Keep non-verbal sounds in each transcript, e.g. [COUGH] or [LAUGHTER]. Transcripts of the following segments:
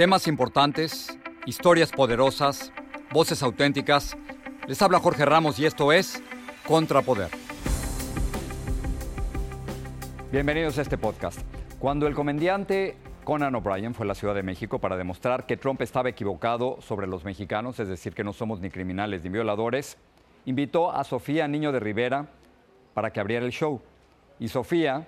Temas importantes, historias poderosas, voces auténticas. Les habla Jorge Ramos y esto es Contrapoder. Bienvenidos a este podcast. Cuando el comediante Conan O'Brien fue a la Ciudad de México para demostrar que Trump estaba equivocado sobre los mexicanos, es decir, que no somos ni criminales ni violadores, invitó a Sofía Niño de Rivera para que abriera el show. Y Sofía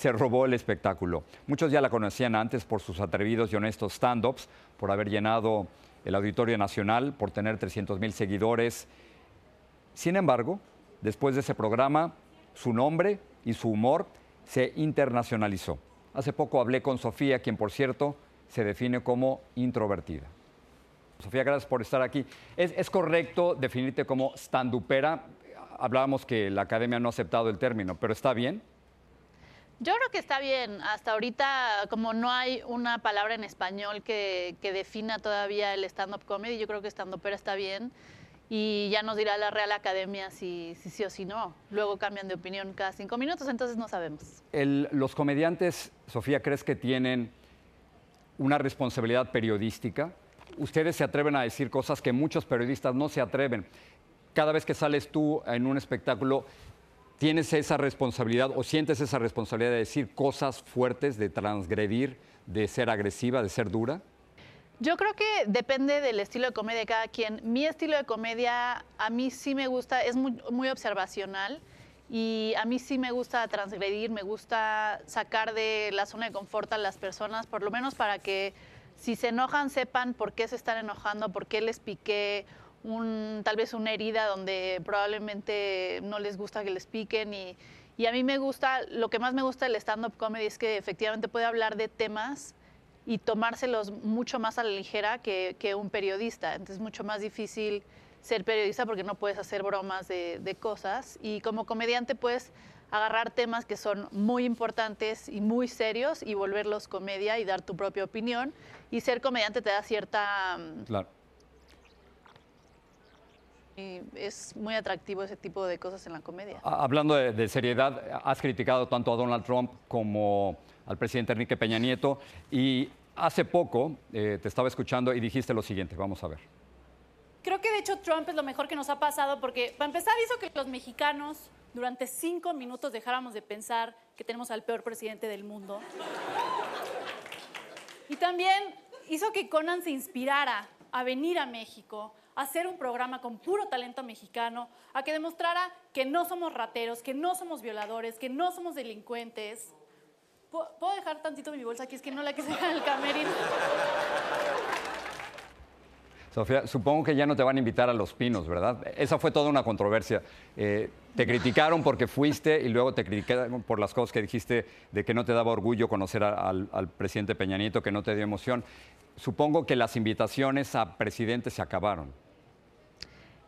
se robó el espectáculo. Muchos ya la conocían antes por sus atrevidos y honestos stand-ups, por haber llenado el Auditorio Nacional, por tener 300 mil seguidores. Sin embargo, después de ese programa, su nombre y su humor se internacionalizó. Hace poco hablé con Sofía, quien por cierto se define como introvertida. Sofía, gracias por estar aquí. ¿Es, correcto definirte como standupera? Hablábamos que la academia no ha aceptado el término, pero ¿está bien? Yo creo que está bien. Hasta ahorita, como no hay una palabra en español que, defina todavía el stand-up comedy, yo creo que stand-upera está bien. Y ya nos dirá la Real Academia si, sí o si no. Luego cambian de opinión cada cinco minutos, entonces no sabemos. los comediantes, Sofía, ¿crees que tienen una responsabilidad periodística? Ustedes se atreven a decir cosas que muchos periodistas no se atreven. Cada vez que sales tú en un espectáculo, ¿Tienes esa responsabilidad o sientes esa responsabilidad de decir cosas fuertes, de transgredir, de ser agresiva, de ser dura? Yo creo que depende del estilo de comedia de cada quien. Mi estilo de comedia a mí sí me gusta, es muy, observacional y a mí sí me gusta transgredir, me gusta sacar de la zona de confort a las personas, por lo menos para que si se enojan sepan por qué se están enojando, por qué les piqué un, tal vez una herida donde probablemente no les gusta que les piquen y, a mí me gusta, lo que más me gusta del stand-up comedy es que efectivamente puede hablar de temas y tomárselos mucho más a la ligera que, un periodista. Entonces es mucho más difícil ser periodista porque no puedes hacer bromas de, de, cosas. Y como comediante puedes agarrar temas que son muy importantes y muy serios y volverlos comedia y dar tu propia opinión. Y ser comediante te da cierta... Claro es muy atractivo ese tipo de cosas en la comedia. Hablando de, seriedad, has criticado tanto a Donald Trump como al presidente Enrique Peña Nieto y hace poco eh, te estaba escuchando y dijiste lo siguiente, vamos a ver. Creo que de hecho Trump es lo mejor que nos ha pasado porque para empezar hizo que los mexicanos durante cinco minutos dejáramos de pensar que tenemos al peor presidente del mundo. Y también hizo que Conan se inspirara a venir a México, hacer un programa con puro talento mexicano, a que demostrara que no somos rateros, que no somos violadores, que no somos delincuentes. ¿Puedo dejar tantito mi bolsa aquí? Es que no la quise dejar en el camerino. Sofía, supongo que ya no te van a invitar a Los Pinos, ¿verdad? Esa fue toda una controversia. Eh, te criticaron porque fuiste y luego te criticaron por las cosas que dijiste de que no te daba orgullo conocer al, al, presidente Peña Nieto, que no te dio emoción. Supongo que las invitaciones a presidente se acabaron.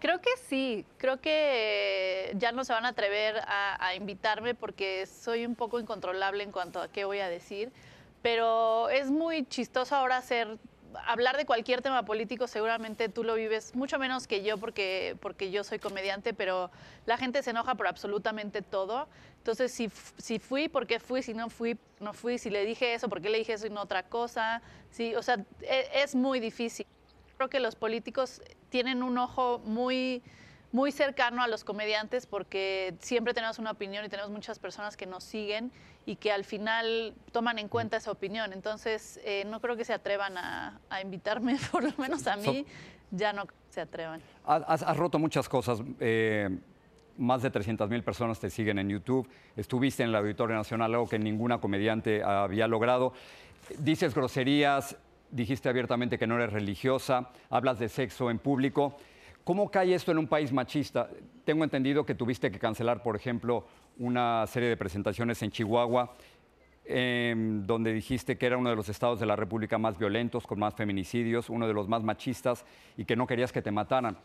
Creo que sí, creo que ya no se van a atrever a, invitarme porque soy un poco incontrolable en cuanto a qué voy a decir, pero es muy chistoso ahora hacer hablar de cualquier tema político seguramente tú lo vives mucho menos que yo porque, porque yo soy comediante, pero la gente se enoja por absolutamente todo. Entonces, si, si fui, ¿por qué fui? Si no fui, no fui. Si le dije eso, ¿por qué le dije eso y no otra cosa? Sí, o sea, e, es muy difícil creo que los políticos tienen un ojo muy, muy cercano a los comediantes porque siempre tenemos una opinión y tenemos muchas personas que nos siguen y que al final toman en cuenta esa opinión. Entonces, eh, no creo que se atrevan a, invitarme, [LAUGHS] por lo menos a mí, ya no se atrevan. Has, roto muchas cosas. Eh, más de 300 mil personas te siguen en YouTube. Estuviste en el Auditorio Nacional, algo que ninguna comediante había logrado. Dices groserías, dijiste abiertamente que no eres religiosa, hablas de sexo en público. ¿Cómo cae esto en un país machista? Tengo entendido que tuviste que cancelar, por ejemplo, una serie de presentaciones en Chihuahua, em, donde dijiste que era uno de los estados de la República más violentos, con más feminicidios, uno de los más machistas y que no querías que te mataran.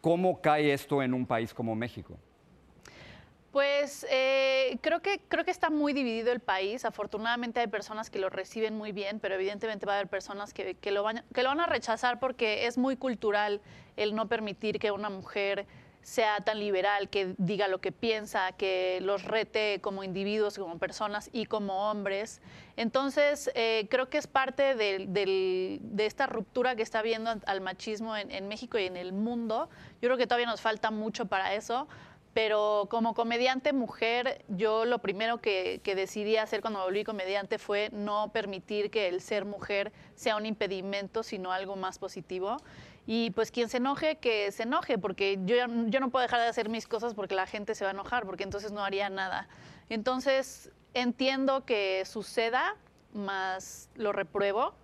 ¿Cómo cae esto en un país como México? Pues eh, creo, que, creo que está muy dividido el país. Afortunadamente hay personas que lo reciben muy bien, pero evidentemente va a haber personas que, lo, van, a rechazar porque es muy cultural el no permitir que una mujer sea tan liberal, que diga lo que piensa, que los rete como individuos, como personas y como hombres. Entonces, eh, creo que es parte de, esta ruptura que está habiendo al machismo en, México y en el mundo. Yo creo que todavía nos falta mucho para eso, pero como comediante mujer, yo lo primero que, que, decidí hacer cuando volví comediante fue no permitir que el ser mujer sea un impedimento, sino algo más positivo. Y pues quien se enoje, que se enoje, porque yo, yo no puedo dejar de hacer mis cosas porque la gente se va a enojar, porque entonces no haría nada. Entonces entiendo que suceda, más lo repruebo.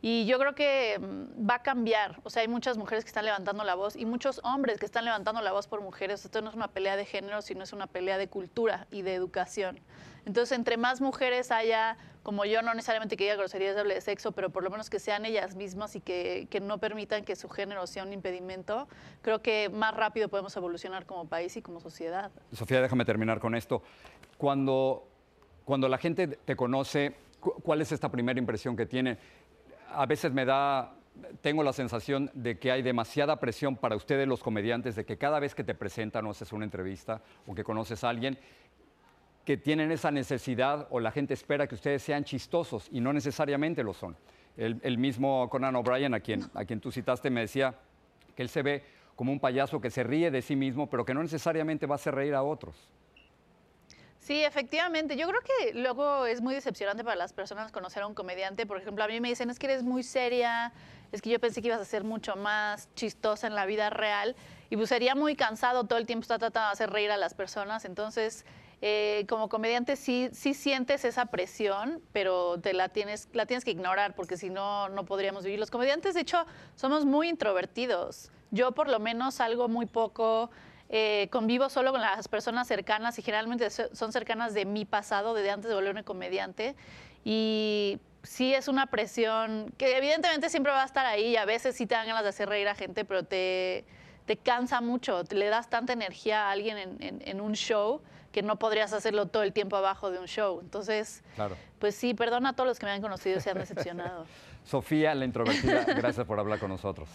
Y yo creo que mm, va a cambiar. O sea, hay muchas mujeres que están levantando la voz y muchos hombres que están levantando la voz por mujeres. Esto no es una pelea de género, sino es una pelea de cultura y de educación. Entonces, entre más mujeres haya, como yo, no necesariamente que diga groserías de de sexo, pero por lo menos que sean ellas mismas y que, que, no permitan que su género sea un impedimento, creo que más rápido podemos evolucionar como país y como sociedad. Sofía, déjame terminar con esto. Cuando, cuando la gente te conoce, ¿cuál es esta primera impresión que tiene? A veces me da tengo la sensación de que hay demasiada presión para ustedes los comediantes, de que cada vez que te presentan o haces una entrevista o que conoces a alguien, que tienen esa necesidad o la gente espera que ustedes sean chistosos y no necesariamente lo son. El, mismo Conan O'Brien, a quien, a quien tú citaste, me decía que él se ve como un payaso que se ríe de sí mismo, pero que no necesariamente va a hacer reír a otros. Sí, efectivamente. Yo creo que luego es muy decepcionante para las personas conocer a un comediante. Por ejemplo, a mí me dicen, es que eres muy seria, es que yo pensé que ibas a ser mucho más chistosa en la vida real. Y pues sería muy cansado todo el tiempo estar tratando de hacer reír a las personas. Entonces, eh, como comediante sí, sí sientes esa presión, pero te la tienes, la tienes que ignorar porque si no, no podríamos vivir. Los comediantes, de hecho, somos muy introvertidos. Yo por lo menos salgo muy poco, eh, convivo solo con las personas cercanas y generalmente son cercanas de mi pasado, desde antes de volverme comediante. Y sí es una presión que evidentemente siempre va a estar ahí y a veces sí te dan ganas de hacer reír a gente, pero te, te cansa mucho, te le das tanta energía a alguien en, en un show que no podrías hacerlo todo el tiempo abajo de un show. Entonces, pues sí, perdona a todos los que me han conocido y se han decepcionado. [LAUGHS] Sofía, la introvertida, gracias por hablar con nosotros.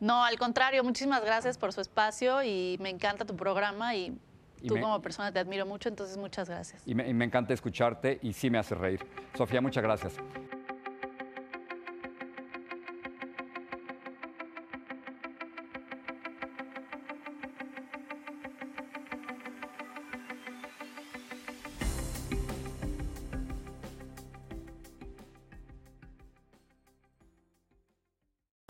No, al contrario, muchísimas gracias por su espacio y me encanta tu programa y, tú como persona te admiro mucho, entonces muchas gracias. Y me, y me encanta escucharte y sí me hace reír. Sofía, muchas gracias.